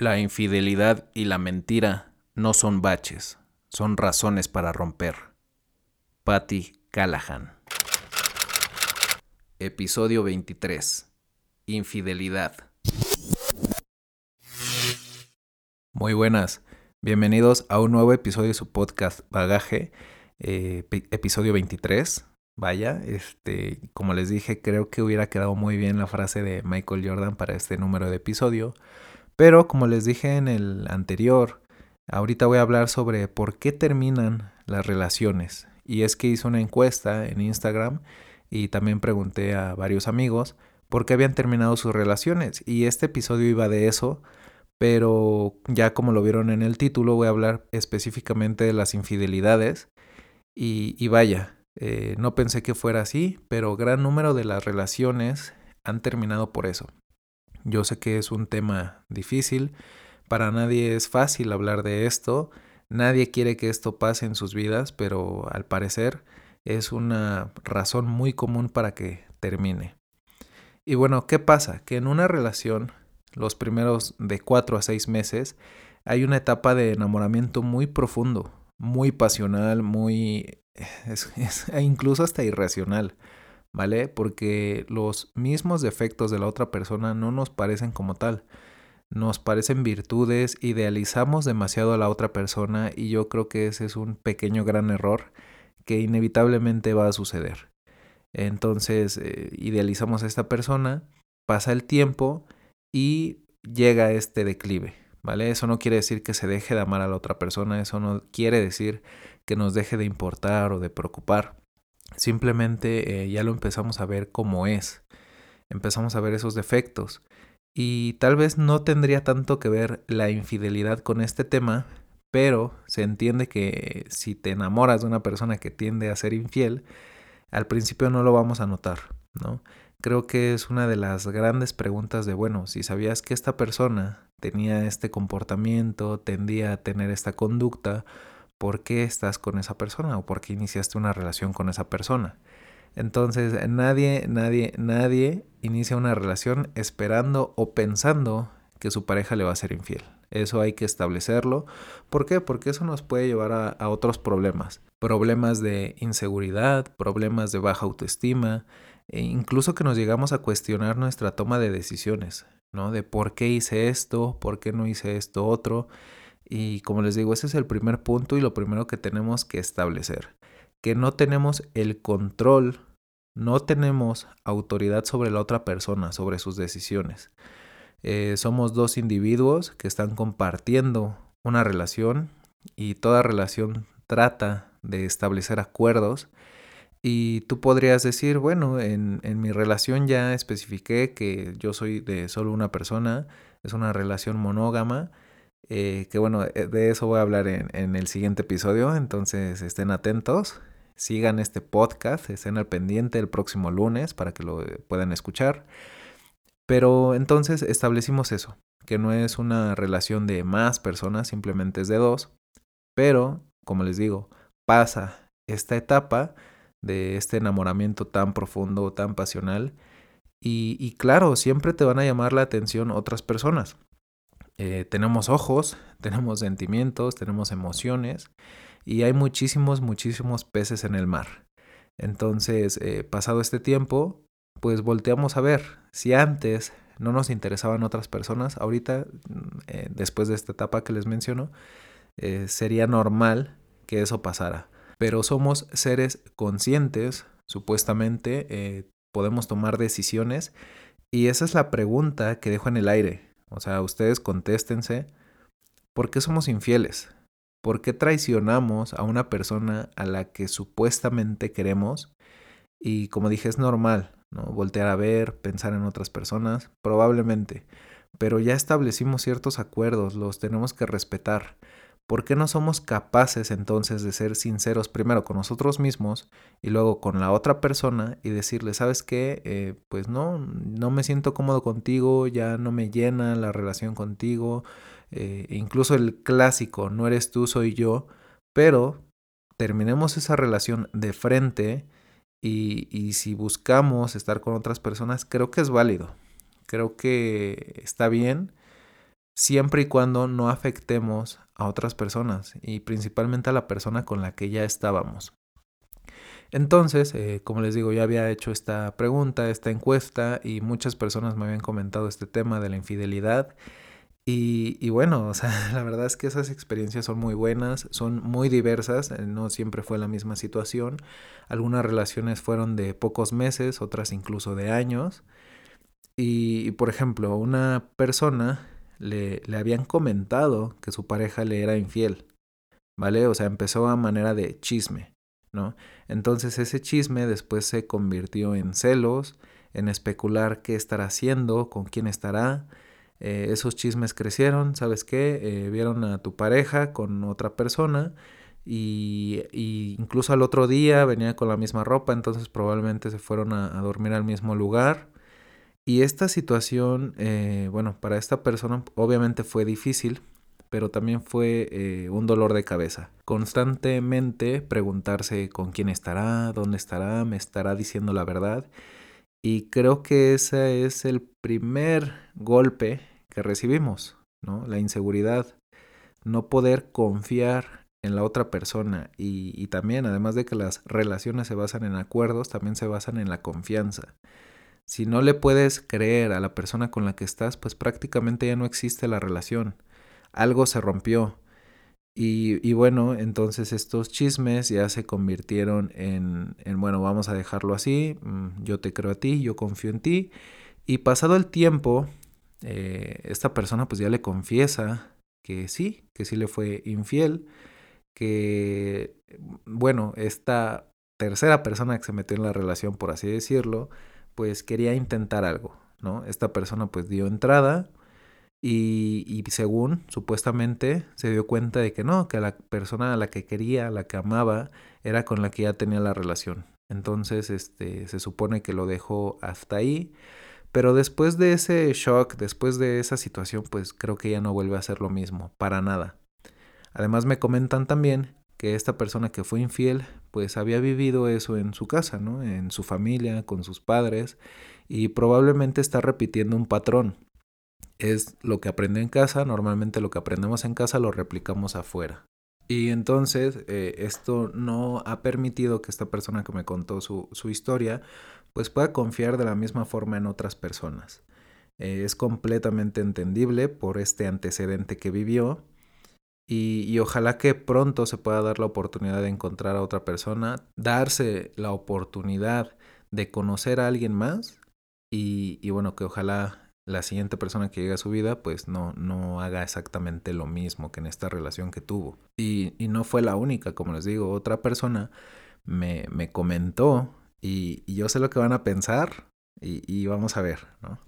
La infidelidad y la mentira no son baches, son razones para romper. Patty Callahan. Episodio 23. Infidelidad. Muy buenas. Bienvenidos a un nuevo episodio de su podcast Bagaje, eh, episodio 23. Vaya, este, como les dije, creo que hubiera quedado muy bien la frase de Michael Jordan para este número de episodio. Pero como les dije en el anterior, ahorita voy a hablar sobre por qué terminan las relaciones. Y es que hice una encuesta en Instagram y también pregunté a varios amigos por qué habían terminado sus relaciones. Y este episodio iba de eso, pero ya como lo vieron en el título, voy a hablar específicamente de las infidelidades. Y, vaya, eh, no pensé que fuera así, pero gran número de las relaciones han terminado por eso. Yo sé que es un tema difícil, para nadie es fácil hablar de esto, nadie quiere que esto pase en sus vidas, pero al parecer es una razón muy común para que termine. Y bueno, ¿qué pasa? Que en una relación, los primeros de cuatro a seis meses, hay una etapa de enamoramiento muy profundo, muy pasional, muy... e incluso hasta irracional. ¿Vale? Porque los mismos defectos de la otra persona no nos parecen como tal. Nos parecen virtudes, idealizamos demasiado a la otra persona y yo creo que ese es un pequeño gran error que inevitablemente va a suceder. Entonces, eh, idealizamos a esta persona, pasa el tiempo y llega este declive, ¿vale? Eso no quiere decir que se deje de amar a la otra persona, eso no quiere decir que nos deje de importar o de preocupar. Simplemente eh, ya lo empezamos a ver como es. Empezamos a ver esos defectos. Y tal vez no tendría tanto que ver la infidelidad con este tema, pero se entiende que si te enamoras de una persona que tiende a ser infiel, al principio no lo vamos a notar, ¿no? Creo que es una de las grandes preguntas de, bueno, si sabías que esta persona tenía este comportamiento, tendía a tener esta conducta, por qué estás con esa persona o por qué iniciaste una relación con esa persona. Entonces, nadie, nadie, nadie inicia una relación esperando o pensando que su pareja le va a ser infiel. Eso hay que establecerlo. ¿Por qué? Porque eso nos puede llevar a, otros problemas. Problemas de inseguridad, problemas de baja autoestima, e incluso que nos llegamos a cuestionar nuestra toma de decisiones, ¿no? De por qué hice esto, por qué no hice esto otro. Y como les digo, ese es el primer punto y lo primero que tenemos que establecer. Que no tenemos el control, no tenemos autoridad sobre la otra persona, sobre sus decisiones. Eh, somos dos individuos que están compartiendo una relación y toda relación trata de establecer acuerdos. Y tú podrías decir, bueno, en, en mi relación ya especifiqué que yo soy de solo una persona, es una relación monógama eh, que bueno, eh, de eso voy a hablar en, el siguiente episodio, entonces estén atentos, sigan este podcast, estén al pendiente el próximo lunes para que lo eh, puedan escuchar. Pero entonces establecimos eso, que no es una relación de más personas, simplemente es de dos, pero, como les digo, pasa esta etapa de este enamoramiento tan profundo, tan pasional, y claro, siempre te van a llamar la atención otras personas. Eh, tenemos ojos, tenemos sentimientos, tenemos emociones y hay muchísimos, muchísimos peces en el mar. Entonces, eh, pasado este tiempo, pues volteamos a ver si antes no nos interesaban otras personas, ahorita, mm, eh, después de esta etapa que les menciono, sería normal que eso pasara. Pero somos seres conscientes, supuestamente, podemos tomar decisiones y esa es la pregunta que dejo en el aire. O sea, ustedes contéstense, ¿por qué somos infieles? ¿Por qué traicionamos a una persona a la que supuestamente queremos? Y como dije, es normal, ¿no? Voltear a ver, pensar en otras personas, probablemente. Pero ya establecimos ciertos acuerdos, los tenemos que respetar. ¿Por qué no somos capaces entonces de ser sinceros primero con nosotros mismos y luego con la otra persona y decirle, sabes qué, eh, pues no, no me siento cómodo contigo, ya no me llena la relación contigo, eh, incluso el clásico, no eres tú, soy yo, pero terminemos esa relación de frente y, y si buscamos estar con otras personas, creo que es válido, creo que está bien siempre y cuando no afectemos a otras personas y principalmente a la persona con la que ya estábamos. Entonces, eh, como les digo, ya había hecho esta pregunta, esta encuesta y muchas personas me habían comentado este tema de la infidelidad. Y, bueno, o sea, la verdad es que esas experiencias son muy buenas, son muy diversas, eh, no siempre fue la misma situación. Algunas relaciones fueron de pocos meses, otras incluso de años. Y, por ejemplo, una persona le, le habían comentado que su pareja le era infiel, ¿vale? O sea, empezó a manera de chisme. ¿no? Entonces ese chisme después se convirtió en celos, en especular qué estará haciendo, con quién estará. Eh, esos chismes crecieron, ¿sabes qué? Eh, vieron a tu pareja con otra persona y, incluso al otro día venía con la misma ropa, entonces probablemente se fueron a, dormir al mismo lugar. Y esta situación, eh, bueno, para esta persona obviamente fue difícil pero también fue eh, un dolor de cabeza. Constantemente preguntarse con quién estará, dónde estará, me estará diciendo la verdad. Y creo que ese es el primer golpe que recibimos, ¿no? La inseguridad. No poder confiar en la otra persona y, y también, además de que las relaciones se basan en acuerdos, también se basan en la confianza. Si no le puedes creer a la persona con la que estás, pues prácticamente ya no existe la relación algo se rompió. Y, bueno, entonces estos chismes ya se convirtieron en, bueno, vamos a dejarlo así, mm, yo te creo a ti, yo confío en ti. Y pasado el tiempo, eh, esta persona pues ya le confiesa que sí, que sí le fue infiel, que, bueno, esta tercera persona que se metió en la relación, por así decirlo, pues quería intentar algo, ¿no? Esta persona pues dio entrada y, según supuestamente se dio cuenta de que no, que la persona a la que quería, a la que amaba, era con la que ya tenía la relación. Entonces, este, se supone que lo dejó hasta ahí. Pero después de ese shock, después de esa situación, pues creo que ya no vuelve a hacer lo mismo, para nada. Además me comentan también que esta persona que fue infiel, pues había vivido eso en su casa, ¿no? En su familia, con sus padres, y probablemente está repitiendo un patrón es lo que aprende en casa, normalmente lo que aprendemos en casa lo replicamos afuera. Y entonces eh, esto no ha permitido que esta persona que me contó su, historia pues pueda confiar de la misma forma en otras personas. Eh, es completamente entendible por este antecedente que vivió y, y, ojalá que pronto se pueda dar la oportunidad de encontrar a otra persona, darse la oportunidad de conocer a alguien más y, y bueno, que ojalá la siguiente persona que llegue a su vida pues no, no haga exactamente lo mismo que en esta relación que tuvo. Y, no fue la única, como les digo, otra persona me, me comentó y, yo sé lo que van a pensar y, y vamos a ver, ¿no?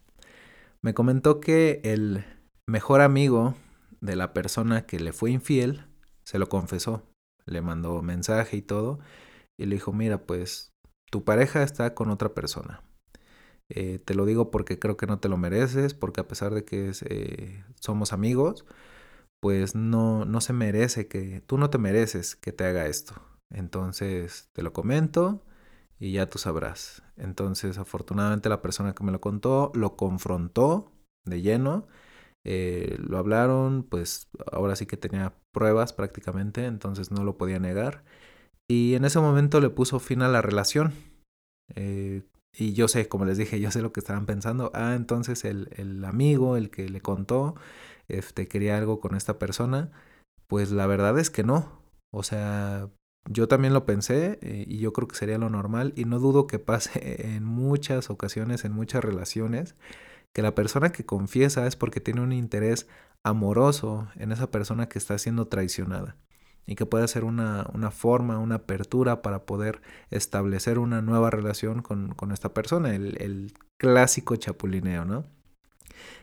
Me comentó que el mejor amigo de la persona que le fue infiel se lo confesó, le mandó mensaje y todo y le dijo, mira, pues tu pareja está con otra persona eh, te lo digo porque creo que no te lo mereces, porque a pesar de que eh, somos amigos, pues no, no se merece que, tú no te mereces que te haga esto. Entonces te lo comento y ya tú sabrás. Entonces afortunadamente la persona que me lo contó lo confrontó de lleno. Eh, lo hablaron, pues ahora sí que tenía pruebas prácticamente, entonces no lo podía negar. Y en ese momento le puso fin a la relación. Y yo sé, como les dije, yo sé lo que estaban pensando. Ah, entonces el, el amigo, el que le contó, este, quería algo con esta persona. Pues la verdad es que no. O sea, yo también lo pensé eh, y yo creo que sería lo normal. Y no dudo que pase en muchas ocasiones, en muchas relaciones, que la persona que confiesa es porque tiene un interés amoroso en esa persona que está siendo traicionada y que puede ser una, una, forma, una apertura para poder establecer una nueva relación con, con esta persona, el, el, clásico chapulineo, ¿no?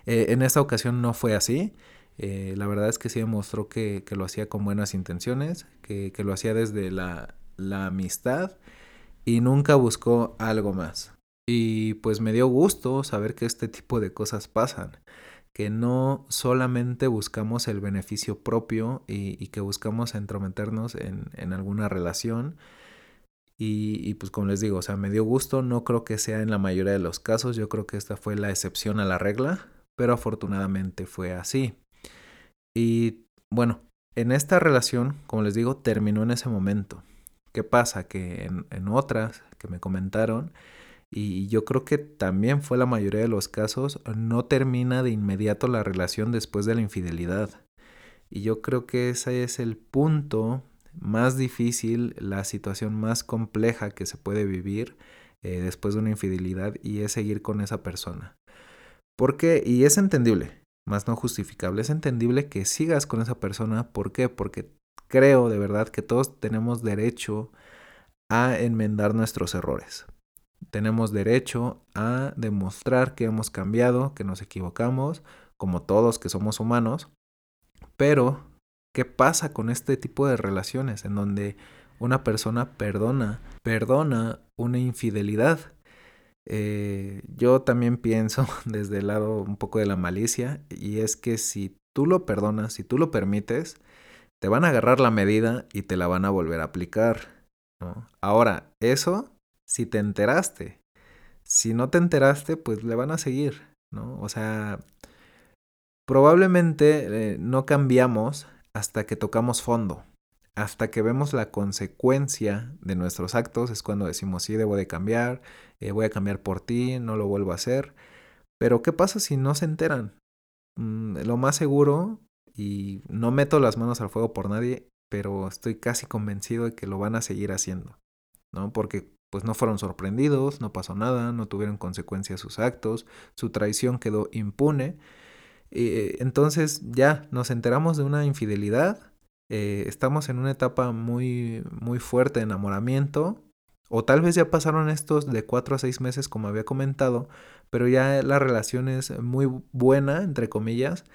Eh, en esta ocasión no fue así. Eh, la verdad es que sí demostró que, que lo hacía con buenas intenciones, que, que lo hacía desde la, la amistad y nunca buscó algo más. Y pues me dio gusto saber que este tipo de cosas pasan que no solamente buscamos el beneficio propio y, que buscamos entrometernos en, alguna relación. Y, pues como les digo, o sea, me dio gusto, no creo que sea en la mayoría de los casos, yo creo que esta fue la excepción a la regla, pero afortunadamente fue así. Y bueno, en esta relación, como les digo, terminó en ese momento. ¿Qué pasa? Que en, en otras que me comentaron, y yo creo que también fue la mayoría de los casos, no termina de inmediato la relación después de la infidelidad. Y yo creo que ese es el punto más difícil, la situación más compleja que se puede vivir eh, después de una infidelidad y es seguir con esa persona. ¿Por qué? Y es entendible, más no justificable, es entendible que sigas con esa persona. ¿Por qué? Porque creo de verdad que todos tenemos derecho a enmendar nuestros errores tenemos derecho a demostrar que hemos cambiado, que nos equivocamos, como todos que somos humanos. Pero, ¿qué pasa con este tipo de relaciones en donde una persona perdona, perdona una infidelidad? Eh, yo también pienso desde el lado un poco de la malicia y es que si tú lo perdonas, si tú lo permites, te van a agarrar la medida y te la van a volver a aplicar. Ahora, eso si te enteraste. Si no te enteraste, pues le van a seguir, ¿no? O sea, probablemente eh, no cambiamos hasta que tocamos fondo. Hasta que vemos la consecuencia de nuestros actos es cuando decimos, sí, debo de cambiar, eh, voy a cambiar por ti, no lo vuelvo a hacer. Pero ¿qué pasa si no se enteran? Mm, lo más seguro, y no meto las manos al fuego por nadie, pero estoy casi convencido de que lo van a seguir haciendo, ¿no? Porque pues no fueron sorprendidos, no pasó nada, no tuvieron consecuencias sus actos, su traición quedó impune. Eh, entonces ya nos enteramos de una infidelidad, eh, estamos en una etapa muy, muy fuerte de enamoramiento, o tal vez ya pasaron estos de cuatro a seis meses como había comentado, pero ya la relación es muy buena, entre comillas,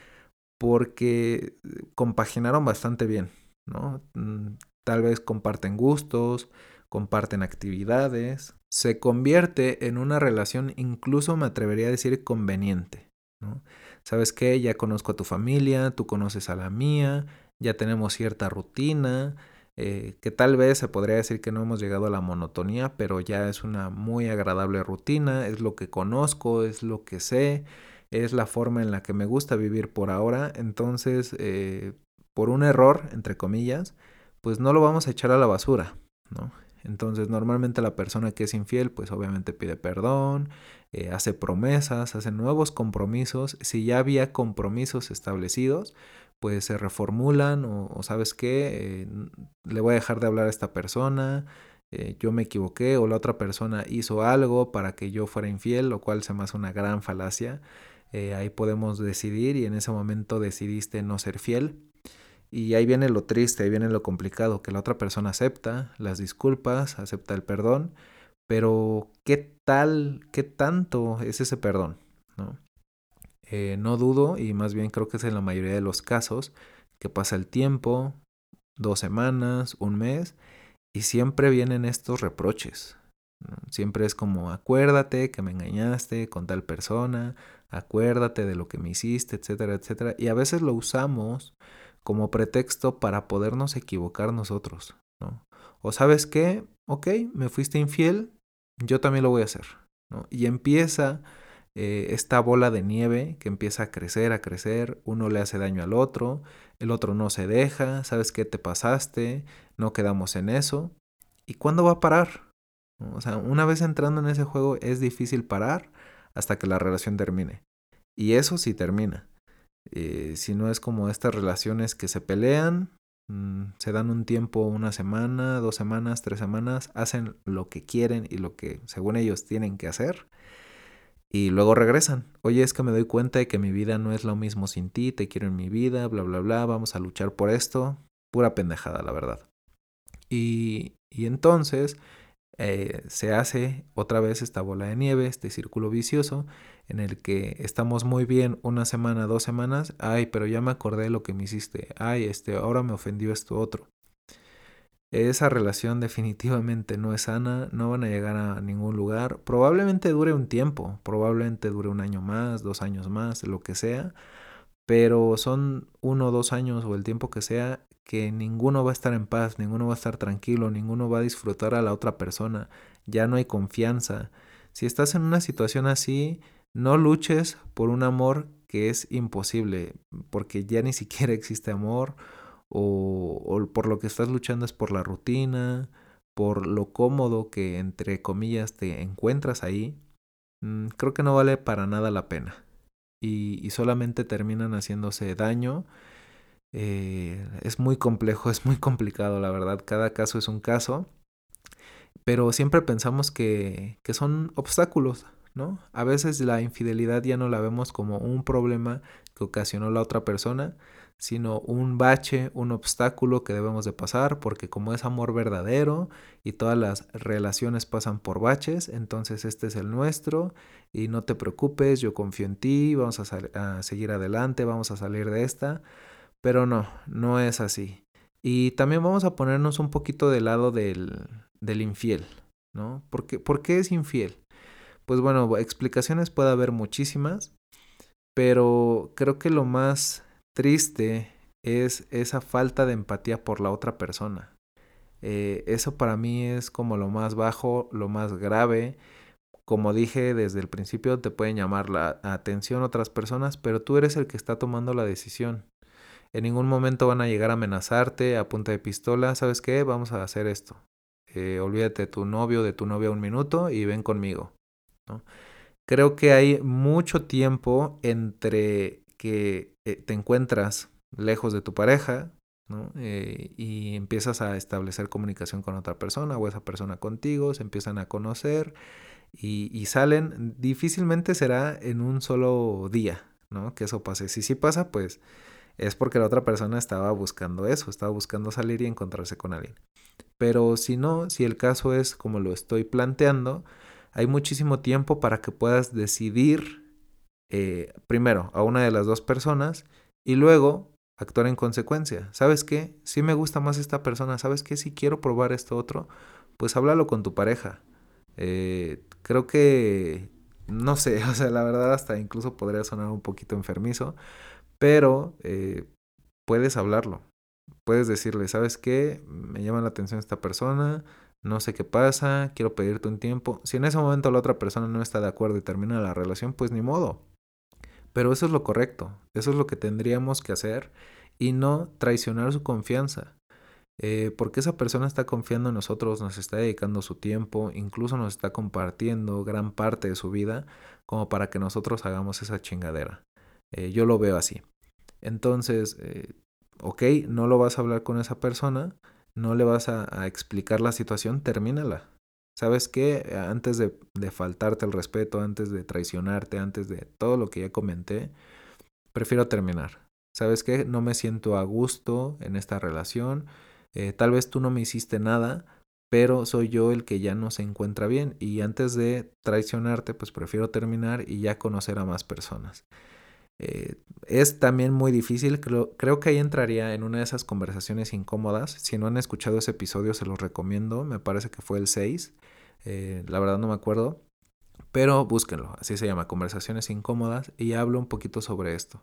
porque compaginaron bastante bien, ¿no? Mm, tal vez comparten gustos, comparten actividades, se convierte en una relación incluso me atrevería a decir conveniente. ¿Sabes qué? Ya conozco a tu familia, tú conoces a la mía, ya tenemos cierta rutina, eh, que tal vez se podría decir que no hemos llegado a la monotonía, pero ya es una muy agradable rutina, es lo que conozco, es lo que sé, es la forma en la que me gusta vivir por ahora, entonces, eh, por un error, entre comillas, pues no lo vamos a echar a la basura, ¿no? Entonces normalmente la persona que es infiel pues obviamente pide perdón, eh, hace promesas, hace nuevos compromisos. Si ya había compromisos establecidos pues se reformulan o, sabes qué, eh, le voy a dejar de hablar a esta persona, eh, yo me equivoqué o la otra persona hizo algo para que yo fuera infiel, lo cual se me hace una gran falacia. ahí podemos decidir y en ese momento decidiste no ser fiel y ahí viene lo triste, ahí viene lo complicado, que la otra persona acepta las disculpas, acepta el perdón, pero ¿qué tal, qué tanto es ese perdón? ¿no? Eh, no dudo, y más bien creo que es en la mayoría de los casos, que pasa el tiempo, dos semanas, un mes, y siempre vienen estos reproches. Siempre es como, acuérdate que me engañaste con tal persona, acuérdate de lo que me hiciste, etcétera, etcétera. Y a veces lo usamos como pretexto para podernos equivocar nosotros, ¿no? O sabes qué, ok, me fuiste infiel, yo también lo voy a hacer, ¿no? Y empieza eh, esta bola de nieve que empieza a crecer, a crecer, uno le hace daño al otro, el otro no se deja, sabes qué te pasaste, no quedamos en eso. ¿Y cuándo va a parar? O sea, una vez entrando en ese juego es difícil parar hasta que la relación termine. Y eso sí termina. Eh, si no es como estas relaciones que se pelean, mm, se dan un tiempo, una semana, dos semanas, tres semanas, hacen lo que quieren y lo que según ellos tienen que hacer. Y luego regresan. Oye, es que me doy cuenta de que mi vida no es lo mismo sin ti, te quiero en mi vida, bla, bla, bla, vamos a luchar por esto. Pura pendejada, la verdad. Y, y entonces eh, se hace otra vez esta bola de nieve, este círculo vicioso, en el que estamos muy bien una semana, dos semanas, ay, pero ya me acordé de lo que me hiciste, ay, este, ahora me ofendió esto otro. Esa relación definitivamente no es sana, no van a llegar a ningún lugar, probablemente dure un tiempo, probablemente dure un año más, dos años más, lo que sea, pero son uno o dos años o el tiempo que sea que ninguno va a estar en paz, ninguno va a estar tranquilo, ninguno va a disfrutar a la otra persona, ya no hay confianza. Si estás en una situación así, no luches por un amor que es imposible, porque ya ni siquiera existe amor, o, por lo que estás luchando es por la rutina, por lo cómodo que entre comillas te encuentras ahí, mm, creo que no vale para nada la pena. Y solamente terminan haciéndose daño. Eh, es muy complejo, es muy complicado, la verdad. Cada caso es un caso. Pero siempre pensamos que, que son obstáculos, ¿no? A veces la infidelidad ya no la vemos como un problema que ocasionó la otra persona, sino un bache, un obstáculo que debemos de pasar, porque como es amor verdadero y todas las relaciones pasan por baches, entonces este es el nuestro y no te preocupes, yo confío en ti, vamos a, a seguir adelante, vamos a salir de esta, pero no, no es así. Y también vamos a ponernos un poquito del lado del, del infiel, ¿no? ¿Por qué, ¿Por qué es infiel? Pues bueno, explicaciones puede haber muchísimas, pero creo que lo más triste es esa falta de empatía por la otra persona. Eh, eso para mí es como lo más bajo, lo más grave. Como dije desde el principio, te pueden llamar la atención otras personas, pero tú eres el que está tomando la decisión. En ningún momento van a llegar a amenazarte a punta de pistola. ¿Sabes qué? Vamos a hacer esto. Eh, olvídate de tu novio, de tu novia un minuto y ven conmigo. Creo que hay mucho tiempo entre que eh, te encuentras lejos de tu pareja. Eh, y empiezas a establecer comunicación con otra persona o esa persona contigo, se empiezan a conocer y, salen, difícilmente será en un solo día, ¿no? Que eso pase. Si sí pasa, pues es porque la otra persona estaba buscando eso, estaba buscando salir y encontrarse con alguien. Pero si no, si el caso es como lo estoy planteando, hay muchísimo tiempo para que puedas decidir eh, primero a una de las dos personas y luego actuar en consecuencia. ¿Sabes qué? Si me gusta más esta persona, ¿sabes qué? Si quiero probar esto otro, pues háblalo con tu pareja. Eh, creo que, no sé, o sea, la verdad hasta incluso podría sonar un poquito enfermizo, pero eh, puedes hablarlo. Puedes decirle, ¿sabes qué? Me llama la atención esta persona, no sé qué pasa, quiero pedirte un tiempo. Si en ese momento la otra persona no está de acuerdo y termina la relación, pues ni modo. Pero eso es lo correcto, eso es lo que tendríamos que hacer y no traicionar su confianza. Eh, porque esa persona está confiando en nosotros, nos está dedicando su tiempo, incluso nos está compartiendo gran parte de su vida como para que nosotros hagamos esa chingadera. Eh, yo lo veo así. Entonces, eh, ok, no lo vas a hablar con esa persona, no le vas a explicar la situación, termínala. ¿Sabes qué? Antes de, faltarte el respeto, antes de traicionarte, antes de todo lo que ya comenté, prefiero terminar. ¿Sabes qué? No me siento a gusto en esta relación. Eh, tal vez tú no me hiciste nada, pero soy yo el que ya no se encuentra bien. Y antes de traicionarte, pues prefiero terminar y ya conocer a más personas. Eh, es también muy difícil, creo, creo, que ahí entraría en una de esas conversaciones incómodas. Si no han escuchado ese episodio, se los recomiendo. Me parece que fue el 6. Eh, la verdad no me acuerdo. Pero búsquenlo, así se llama, conversaciones incómodas. Y hablo un poquito sobre esto.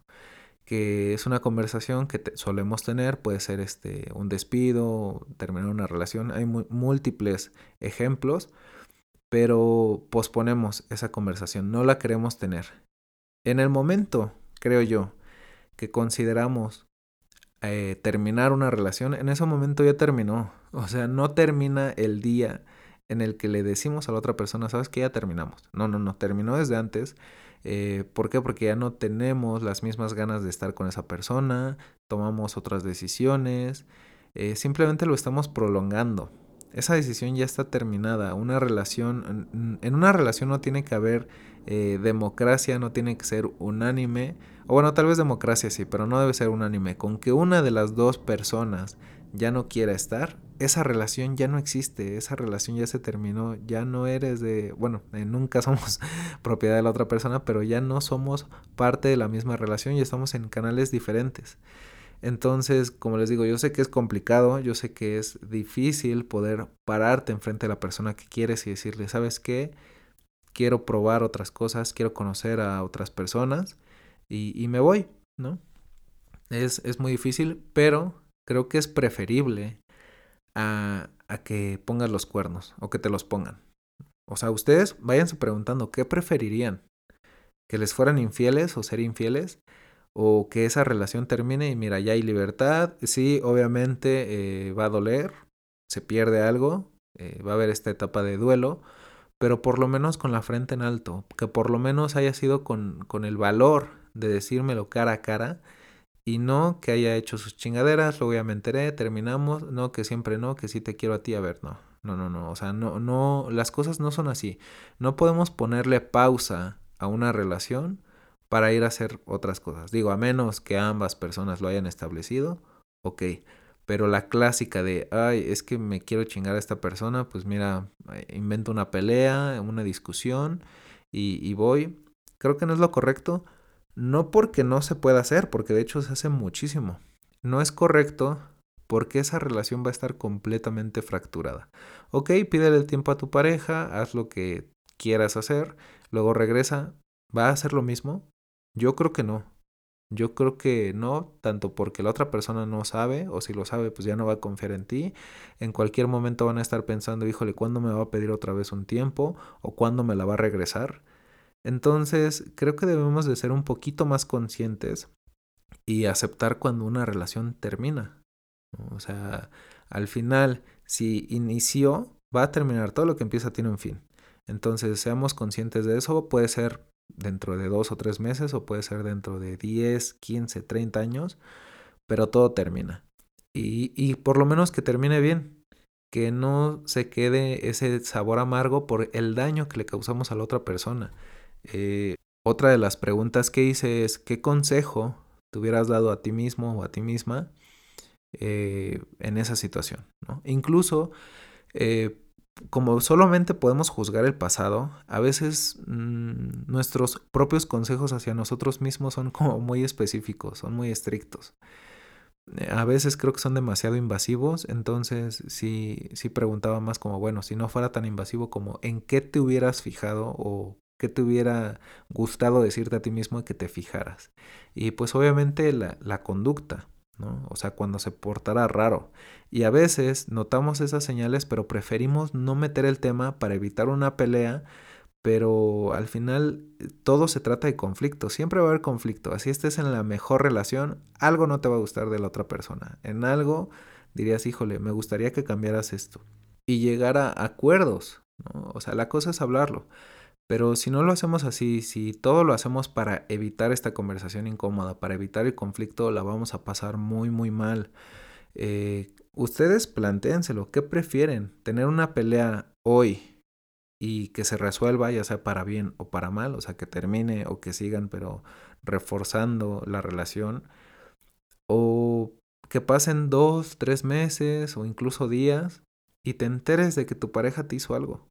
Que es una conversación que solemos tener, puede ser este, un despido, terminar una relación. Hay múltiples ejemplos, pero posponemos esa conversación, no la queremos tener. En el momento creo yo, que consideramos eh, terminar una relación, en ese momento ya terminó. O sea, no termina el día en el que le decimos a la otra persona, sabes que ya terminamos. No, no, no, terminó desde antes. Eh, ¿Por qué? Porque ya no tenemos las mismas ganas de estar con esa persona, tomamos otras decisiones, eh, simplemente lo estamos prolongando. Esa decisión ya está terminada. Una relación, en una relación no tiene que haber democracia no tiene que ser unánime, o bueno, tal vez democracia sí, pero no debe ser unánime. Con que una de las dos personas ya no quiera estar, esa relación ya no existe, esa relación ya se terminó, ya no eres de, bueno, eh, nunca somos propiedad de la otra persona, pero ya no somos parte de la misma relación y estamos en canales diferentes. Entonces, como les digo, yo sé que es complicado, yo sé que es difícil poder pararte enfrente de la persona que quieres y decirle, ¿sabes qué? quiero probar otras cosas, quiero conocer a otras personas y, me voy, ¿no? Es, es, muy difícil, pero creo que es preferible a, a que pongas los cuernos o que te los pongan. O sea, ustedes váyanse preguntando, ¿qué preferirían? que les fueran infieles o ser infieles, o que esa relación termine y mira, ya hay libertad, sí, obviamente eh, va a doler, se pierde algo, eh, va a haber esta etapa de duelo, pero por lo menos con la frente en alto, que por lo menos haya sido con, con el valor de decírmelo cara a cara y no que haya hecho sus chingaderas, luego ya me enteré, terminamos, no, que siempre no, que sí te quiero a ti, a ver, no, no, no, no, o sea, no, no, las cosas no son así, no podemos ponerle pausa a una relación para ir a hacer otras cosas, digo, a menos que ambas personas lo hayan establecido, ok, pero la clásica de, ay, es que me quiero chingar a esta persona, pues mira, eh, invento una pelea, una discusión y, y voy, creo que no es lo correcto, no porque no se pueda hacer, porque de hecho se hace muchísimo. No es correcto porque esa relación va a estar completamente fracturada. Ok, pídele el tiempo a tu pareja, haz lo que quieras hacer, luego regresa, ¿va a hacer lo mismo? Yo creo que no. Yo creo que no, tanto porque la otra persona no sabe, o si lo sabe, pues ya no va a confiar en ti. En cualquier momento van a estar pensando, híjole, ¿cuándo me va a pedir otra vez un tiempo? ¿O cuándo me la va a regresar? Entonces, creo que debemos de ser un poquito más conscientes y aceptar cuando una relación termina. O sea, al final, si inició, va a terminar. Todo lo que empieza tiene un fin. Entonces, seamos conscientes de eso. Puede ser dentro de dos o tres meses o puede ser dentro de 10, 15, 30 años, pero todo termina. Y, y por lo menos que termine bien, que no se quede ese sabor amargo por el daño que le causamos a la otra persona. Eh, otra de las preguntas que hice es, ¿qué consejo te hubieras dado a ti mismo o a ti misma eh, en esa situación? Incluso, eh, como solamente podemos juzgar el pasado, a veces mm, nuestros propios consejos hacia nosotros mismos son como muy específicos, son muy estrictos. A veces creo que son demasiado invasivos, entonces sí, sí preguntaba más como, bueno, si no fuera tan invasivo como en qué te hubieras fijado o que te hubiera gustado decirte a ti mismo que te fijaras. Y pues obviamente la, la conducta, ¿no? O sea, cuando se portará raro. Y a veces notamos esas señales, pero preferimos no meter el tema para evitar una pelea, pero al final eh, todo se trata de conflicto, siempre va a haber conflicto, así estés en la mejor relación, algo no te va a gustar de la otra persona, en algo dirías, híjole, me gustaría que cambiaras esto y llegar a acuerdos, ¿no? O sea, la cosa es hablarlo. Pero si no lo hacemos así, si todo lo hacemos para evitar esta conversación incómoda, para evitar el conflicto, la vamos a pasar muy, muy mal. Eh, ustedes plantéenselo, ¿qué prefieren? ¿Tener una pelea hoy y que se resuelva, ya sea para bien o para mal? O sea, que termine o que sigan, pero reforzando la relación. O que pasen dos, tres meses o incluso días y te enteres de que tu pareja te hizo algo.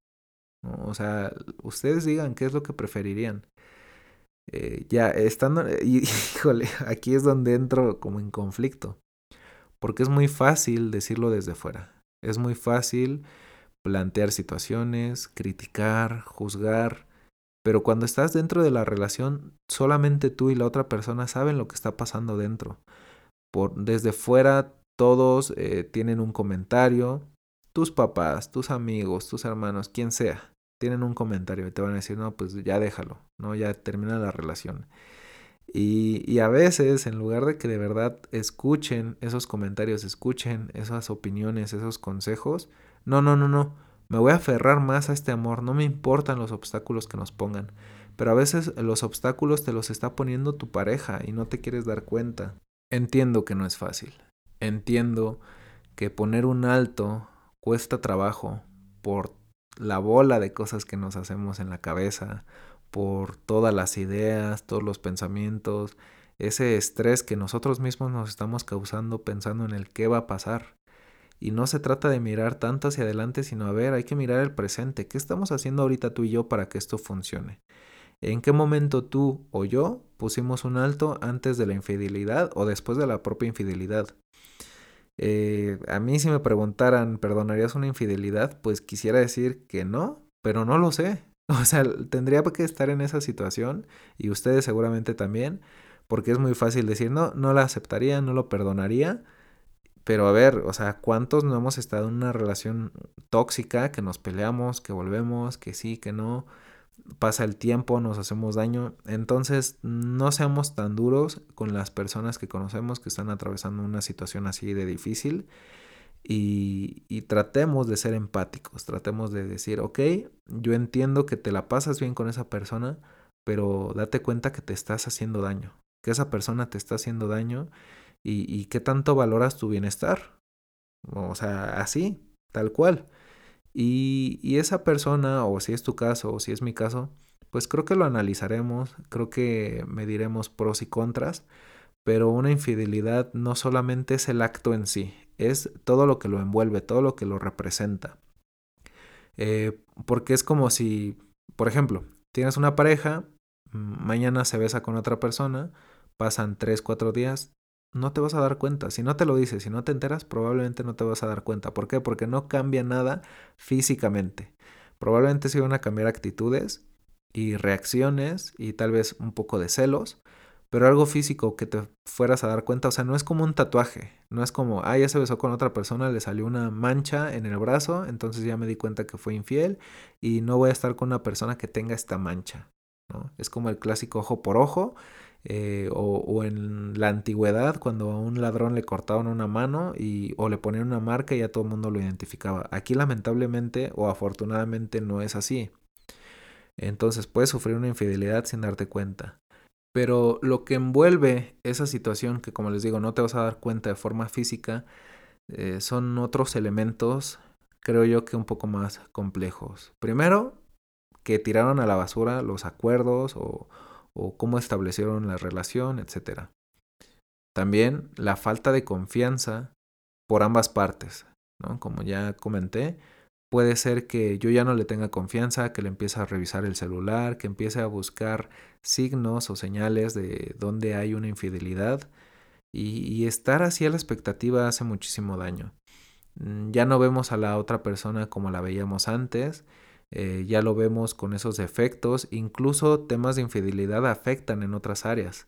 O sea, ustedes digan qué es lo que preferirían. Eh, ya, estando, híjole, aquí es donde entro como en conflicto. Porque es muy fácil decirlo desde fuera. Es muy fácil plantear situaciones, criticar, juzgar. Pero cuando estás dentro de la relación, solamente tú y la otra persona saben lo que está pasando dentro. Por, desde fuera todos eh, tienen un comentario, tus papás, tus amigos, tus hermanos, quien sea, tienen un comentario y te van a decir, no, pues ya déjalo, ¿no? Ya termina la relación. Y, y, a veces, en lugar de que de verdad escuchen esos comentarios, escuchen esas opiniones, esos consejos, no, no, no, no, me voy a aferrar más a este amor, no me importan los obstáculos que nos pongan. Pero a veces los obstáculos te los está poniendo tu pareja y no te quieres dar cuenta. Entiendo que no es fácil. Entiendo que poner un alto cuesta trabajo por la bola de cosas que nos hacemos en la cabeza, por todas las ideas, todos los pensamientos, ese estrés que nosotros mismos nos estamos causando pensando en el qué va a pasar. Y no se trata de mirar tanto hacia adelante, sino a ver, hay que mirar el presente. ¿Qué estamos haciendo ahorita tú y yo para que esto funcione? ¿En qué momento tú o yo pusimos un alto antes de la infidelidad o después de la propia infidelidad? Eh, a mí si me preguntaran, ¿perdonarías una infidelidad? Pues quisiera decir que no, pero no lo sé. O sea, tendría que estar en esa situación y ustedes seguramente también, porque es muy fácil decir, no, no la aceptaría, no lo perdonaría. Pero a ver, o sea, ¿cuántos no hemos estado en una relación tóxica, que nos peleamos, que volvemos, que sí, que no? Pasa el tiempo, nos hacemos daño. Entonces, no seamos tan duros con las personas que conocemos que están atravesando una situación así de difícil. Y, y, tratemos de ser empáticos, tratemos de decir, ok, yo entiendo que te la pasas bien con esa persona, pero date cuenta que te estás haciendo daño, que esa persona te está haciendo daño y, y qué tanto valoras tu bienestar. O sea, así, tal cual. Y, y esa persona, o si es tu caso, o si es mi caso, pues creo que lo analizaremos, creo que mediremos pros y contras, pero una infidelidad no solamente es el acto en sí, es todo lo que lo envuelve, todo lo que lo representa. Eh, porque es como si, por ejemplo, tienes una pareja, mañana se besa con otra persona, pasan 3, 4 días, no te vas a dar cuenta. Si no te lo dices, si no te enteras, probablemente no te vas a dar cuenta. ¿Por qué? Porque no cambia nada físicamente. Probablemente sí van a cambiar actitudes y reacciones y tal vez un poco de celos, pero algo físico que te fueras a dar cuenta, o sea, no es como un tatuaje, no es como, ah, ya se besó con otra persona, le salió una mancha en el brazo, entonces ya me di cuenta que fue infiel y no voy a estar con una persona que tenga esta mancha, ¿no? Es como el clásico ojo por ojo eh, o, en la antigüedad cuando a un ladrón le cortaban una mano y, o le ponían una marca y ya todo el mundo lo identificaba. Aquí lamentablemente o afortunadamente no es así. Entonces puedes sufrir una infidelidad sin darte cuenta. Pero lo que envuelve esa situación, que como les digo, no te vas a dar cuenta de forma física, eh, son otros elementos, creo yo que un poco más complejos. Primero, que tiraron a la basura los acuerdos o, o cómo establecieron la relación, etc. También la falta de confianza por ambas partes, ¿no? Como ya comenté, puede ser que yo ya no le tenga confianza, que le empiece a revisar el celular, que empiece a buscar signos o señales de dónde hay una infidelidad y, estar así a la expectativa hace muchísimo daño. Mm, ya no vemos a la otra persona como la veíamos antes eh, ya lo vemos con esos efectos, incluso temas de infidelidad afectan en otras áreas,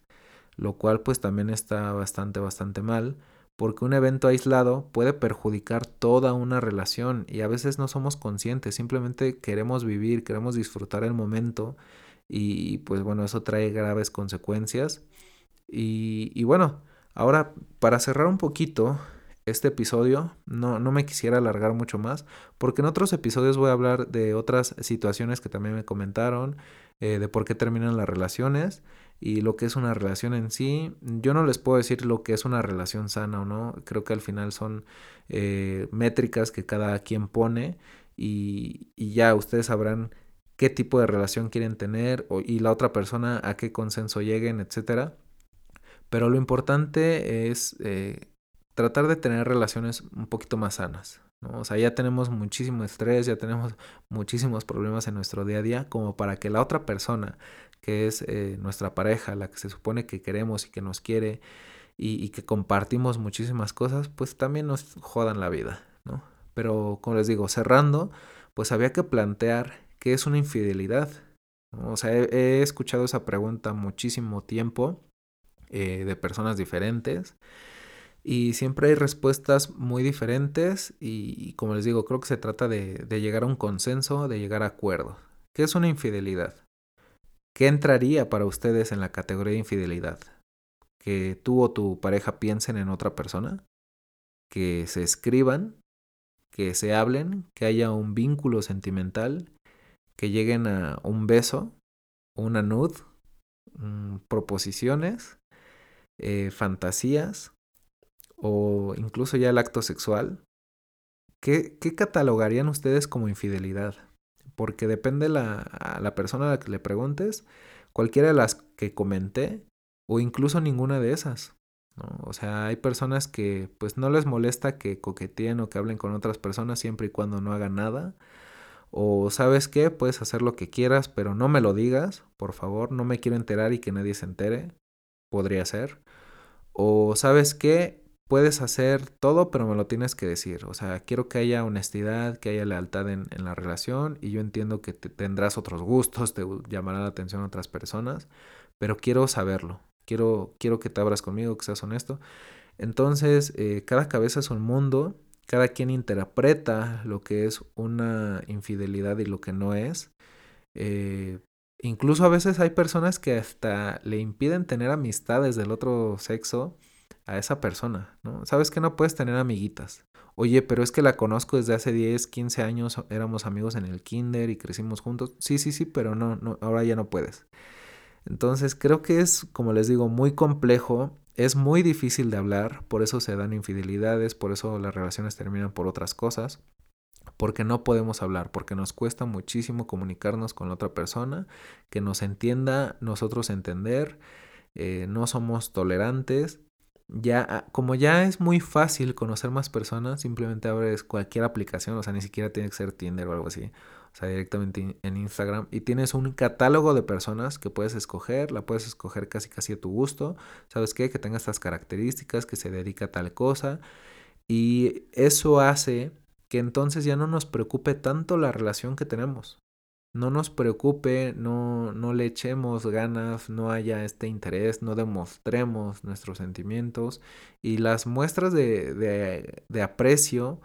lo cual pues también está bastante, bastante mal, porque un evento aislado puede perjudicar toda una relación y a veces no somos conscientes, simplemente queremos vivir, queremos disfrutar el momento y pues bueno, eso trae graves consecuencias. Y, y bueno, ahora para cerrar un poquito, este episodio. No, no me quisiera alargar mucho más, porque en otros episodios voy a hablar de otras situaciones que también me comentaron, eh, de por qué terminan las relaciones y lo que es una relación en sí. Yo no les puedo decir lo que es una relación sana o no, creo que al final son eh, métricas que cada quien pone y, y, ya ustedes sabrán qué tipo de relación quieren tener y la otra persona a qué consenso lleguen, etcétera. Pero lo importante es eh, tratar de tener relaciones un poquito más sanas. O sea, ya tenemos muchísimo estrés, ya tenemos muchísimos problemas en nuestro día a día, como para que la otra persona, que es eh, nuestra pareja, la que se supone que queremos y que nos quiere y, y, que compartimos muchísimas cosas, pues también nos jodan la vida, ¿no? Pero como les digo, cerrando, pues había que plantear qué es una infidelidad. O sea, he, he, escuchado esa pregunta muchísimo tiempo eh, de personas diferentes. Y siempre hay respuestas muy diferentes y, como les digo, creo que se trata de, de, llegar a un consenso, de llegar a acuerdo. ¿Qué es una infidelidad? ¿Qué entraría para ustedes en la categoría de infidelidad? ¿Que tú o tu pareja piensen en otra persona? ¿Que se escriban? ¿Que se hablen? ¿Que haya un vínculo sentimental? ¿Que lleguen a un beso? ¿Una nud? Mm, ¿Proposiciones? Eh, ¿Fantasías? O incluso ya el acto sexual, ¿qué, qué catalogarían ustedes como infidelidad? Porque depende la, a la persona a la que le preguntes, cualquiera de las que comenté, o incluso ninguna de esas. ¿no? O sea, hay personas que pues no les molesta que coqueteen o que hablen con otras personas siempre y cuando no hagan nada. O sabes qué, puedes hacer lo que quieras, pero no me lo digas, por favor, no me quiero enterar y que nadie se entere. Podría ser. O sabes qué, puedes hacer todo, pero me lo tienes que decir. O sea, quiero que haya honestidad, que haya lealtad en, la relación y yo entiendo que te tendrás otros gustos, te llamará la atención a otras personas, pero quiero saberlo. Quiero, quiero que te abras conmigo, que seas honesto. Entonces, eh, cada cabeza es un mundo, cada quien interpreta lo que es una infidelidad y lo que no es. Eh, incluso a veces hay personas que hasta le impiden tener amistades del otro sexo a esa persona, ¿no? Sabes que no puedes tener amiguitas. Oye, pero es que la conozco desde hace 10, 15 años, éramos amigos en el kinder y crecimos juntos. Sí, sí, sí, pero no, no, ahora ya no puedes. Entonces creo que es, como les digo, muy complejo, es muy difícil de hablar, por eso se dan infidelidades, por eso las relaciones terminan por otras cosas, porque no podemos hablar, porque nos cuesta muchísimo comunicarnos con la otra persona, que nos entienda, nosotros entender, eh, no somos tolerantes ya, ah, como ya es muy fácil conocer más personas, simplemente abres cualquier aplicación, o sea, ni siquiera tiene que ser Tinder o algo así, o sea, directamente en Instagram y tienes un catálogo de personas que puedes escoger, la puedes escoger casi casi a tu gusto, ¿sabes qué? Que tenga estas características, que se dedica a tal cosa y eso hace que entonces ya no nos preocupe tanto la relación que tenemos, no nos preocupe, no, no le echemos ganas, no haya este interés, no demostremos nuestros sentimientos y las muestras de, de, aprecio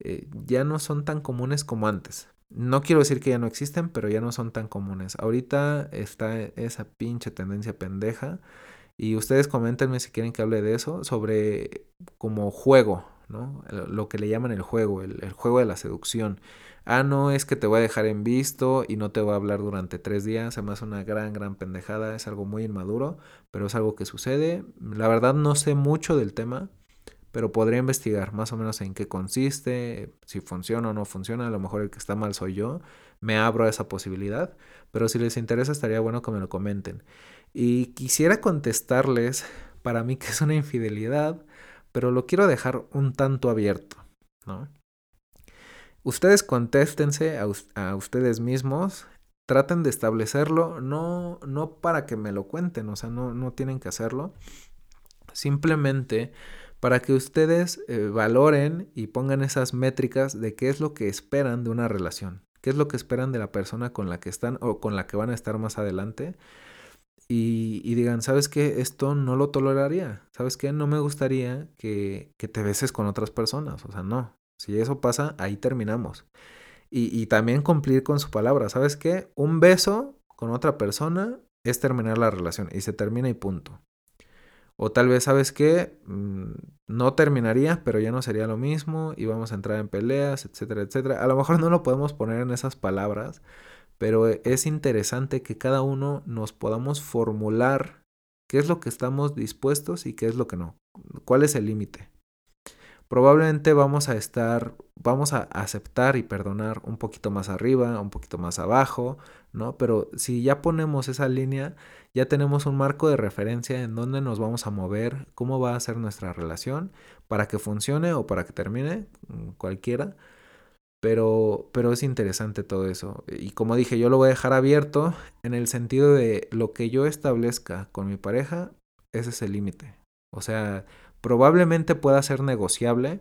eh, ya no son tan comunes como antes. No quiero decir que ya no existen, pero ya no son tan comunes. Ahorita está esa pinche tendencia pendeja y ustedes coméntenme si quieren que hable de eso, sobre como juego, ¿no? Lo que le llaman el juego, el juego de la seducción ah, no, es que te voy a dejar en visto y no te voy a hablar durante tres días, hace una gran, gran pendejada, es algo muy inmaduro, pero es algo que sucede. La verdad no sé mucho del tema, pero podría investigar más o menos en qué consiste, si funciona o no funciona, a lo mejor el que está mal soy yo, me abro a esa posibilidad, pero si les interesa estaría bueno que me lo comenten. Y quisiera contestarles, para mí que es una infidelidad, pero lo quiero dejar un tanto abierto, ¿no? Ustedes contéstense a, ustedes mismos, traten de establecerlo, no, no para que me lo cuenten, o sea, no, no tienen que hacerlo, simplemente para que ustedes eh, valoren y pongan esas métricas de qué es lo que esperan de una relación, qué es lo que esperan de la persona con la que están o con la que van a estar más adelante. Y, digan, ¿sabes qué? Esto no lo toleraría. ¿Sabes qué? No me gustaría que, que te beses con otras personas. O sea, no. Si eso pasa, ahí terminamos. Y, también cumplir con su palabra. ¿Sabes qué? Un beso con otra persona es terminar la relación y se termina y punto. O tal vez, ¿sabes qué? Mm, no terminaría, pero ya no sería lo mismo y vamos a entrar en peleas, etcétera, etcétera. A lo mejor no lo podemos poner en esas palabras, pero es interesante que cada uno nos podamos formular qué es lo que estamos dispuestos y qué es lo que no. ¿Cuál es el límite? Probablemente vamos a estar, vamos a aceptar y perdonar un poquito más arriba, un poquito más abajo, ¿no? Pero si ya ponemos esa línea, ya tenemos un marco de referencia en donde nos vamos a mover, cómo va a ser nuestra relación, para que funcione o para que termine, mm, cualquiera. Pero, pero es interesante todo eso. Y como dije, yo lo voy a dejar abierto en el sentido de lo que yo establezca con mi pareja, ese es el límite. O sea, Probablemente pueda ser negociable,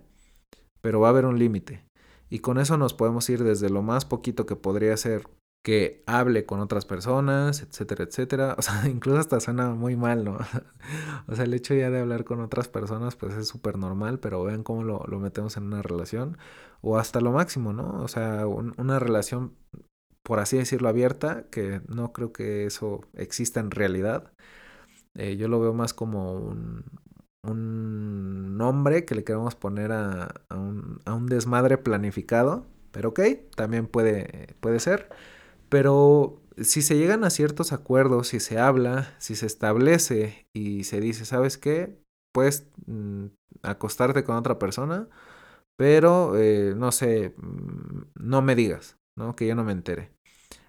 pero va a haber un límite. Y con eso nos podemos ir desde lo más poquito que podría ser que hable con otras personas, etcétera, etcétera. O sea, incluso hasta suena muy mal, ¿no? o sea, el hecho ya de hablar con otras personas, pues es súper normal, pero vean cómo lo, metemos en una relación. O hasta lo máximo, ¿no? O sea, una relación, por así decirlo, abierta, que no creo que eso exista en realidad. Eh, yo lo veo más como un, un nombre que le queremos poner a, un, a, un, desmadre planificado, pero ok, también puede, puede ser. Pero si se llegan a ciertos acuerdos, si se habla, si se establece y se dice, ¿sabes qué? Puedes mm, acostarte con otra persona, pero eh, no sé, mm, no me digas, ¿no? Que yo no me entere.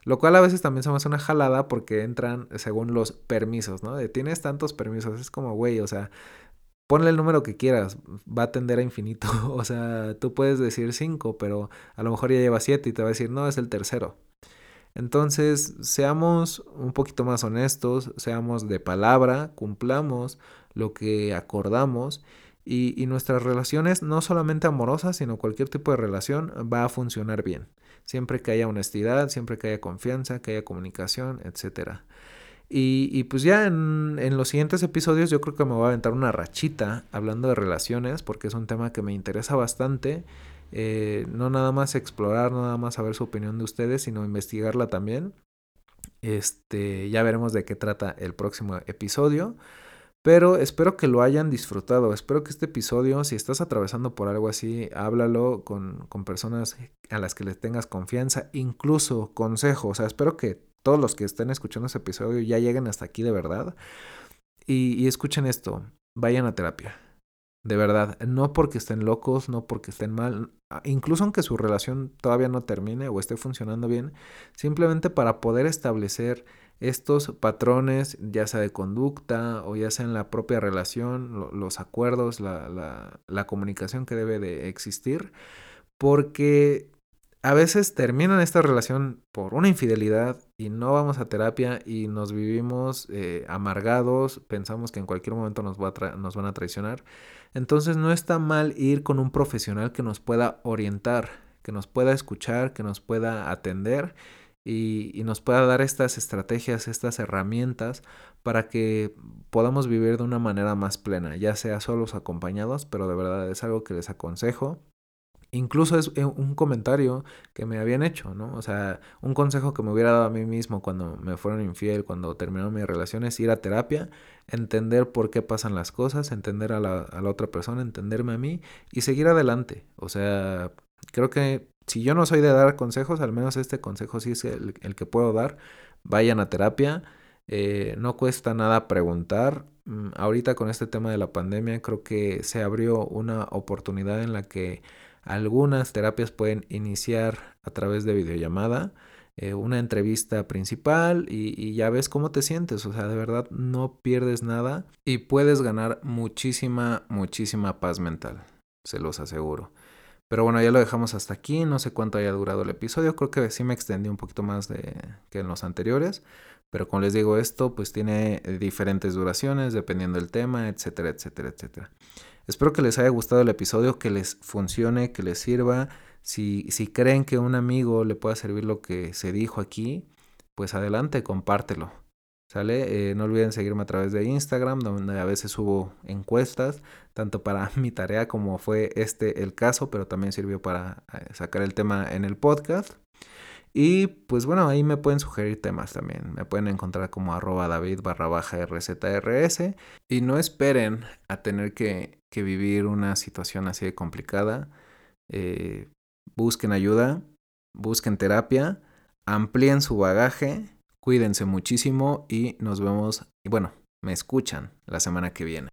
Lo cual a veces también se me una jalada porque entran según los permisos, ¿no? Tienes tantos permisos. Es como, güey, o sea, ponle el número que quieras, va a tender a infinito. O sea, tú puedes decir 5, pero a lo mejor ya lleva 7 y te va a decir, no, es el tercero. Entonces, seamos un poquito más honestos, seamos de palabra, cumplamos lo que acordamos y, y, nuestras relaciones, no solamente amorosas, sino cualquier tipo de relación, va a funcionar bien. Siempre que haya honestidad, siempre que haya confianza, que haya comunicación, etcétera. Y, pues ya en, en, los siguientes episodios yo creo que me voy a aventar una rachita hablando de relaciones porque es un tema que me interesa bastante. Eh, no nada más explorar, nada más saber su opinión de ustedes, sino investigarla también. Este, ya veremos de qué trata el próximo episodio. Pero espero que lo hayan disfrutado. Espero que este episodio, si estás atravesando por algo así, háblalo con, con personas a las que les tengas confianza, incluso consejo. O sea, espero que todos los que estén escuchando este episodio ya lleguen hasta aquí de verdad. Y, y escuchen esto, vayan a terapia. De verdad, no porque estén locos, no porque estén mal, incluso aunque su relación todavía no termine o esté funcionando bien, simplemente para poder establecer estos patrones, ya sea de conducta o ya sea en la propia relación, los acuerdos, la, la, comunicación que debe de existir, porque a veces terminan esta relación por una infidelidad y no vamos a terapia y nos vivimos eh, amargados, pensamos que en cualquier momento nos, va nos van a traicionar. Entonces no está mal ir con un profesional que nos pueda orientar, que nos pueda escuchar, que nos pueda atender y, nos pueda dar estas estrategias, estas herramientas para que podamos vivir de una manera más plena, ya sea solos acompañados, pero de verdad es algo que les aconsejo. Incluso es eh, un comentario que me habían hecho, ¿no? O sea, un consejo que me hubiera dado a mí mismo cuando me fueron infiel, cuando terminaron mis relaciones, ir a terapia, entender por qué pasan las cosas, entender a la, a la otra persona, entenderme a mí y seguir adelante. O sea, creo que si yo no soy de dar consejos, al menos este consejo sí es el, que puedo dar. Vayan a terapia. Eh, no cuesta nada preguntar. Mm, ahorita con este tema de la pandemia creo que se abrió una oportunidad en la que algunas terapias pueden iniciar a través de videollamada, eh, una entrevista principal y, ya ves cómo te sientes. O sea, de verdad no pierdes nada y puedes ganar muchísima, muchísima paz mental. Se los aseguro. Pero bueno, ya lo dejamos hasta aquí. No sé cuánto haya durado el episodio. Creo que sí me extendí un poquito más de, que en los anteriores. Pero como les digo, esto pues tiene diferentes duraciones dependiendo del tema, etcétera, etcétera, etcétera. Espero que les haya gustado el episodio, que les funcione, que les sirva. Si, si creen que a un amigo le pueda servir lo que se dijo aquí, pues adelante, compártelo. ¿Sale? Eh, no olviden seguirme a través de Instagram, donde a veces subo encuestas, tanto para mi tarea como fue este el caso, pero también sirvió para eh, sacar el tema en el podcast. Y pues bueno, ahí me pueden sugerir temas también. Me pueden encontrar como arroba david barra baja rzrs. Y no esperen a tener que, vivir una situación así de complicada. Eh, busquen ayuda, busquen terapia, amplíen su bagaje Cuídense muchísimo y nos vemos, y bueno, me escuchan la semana que viene.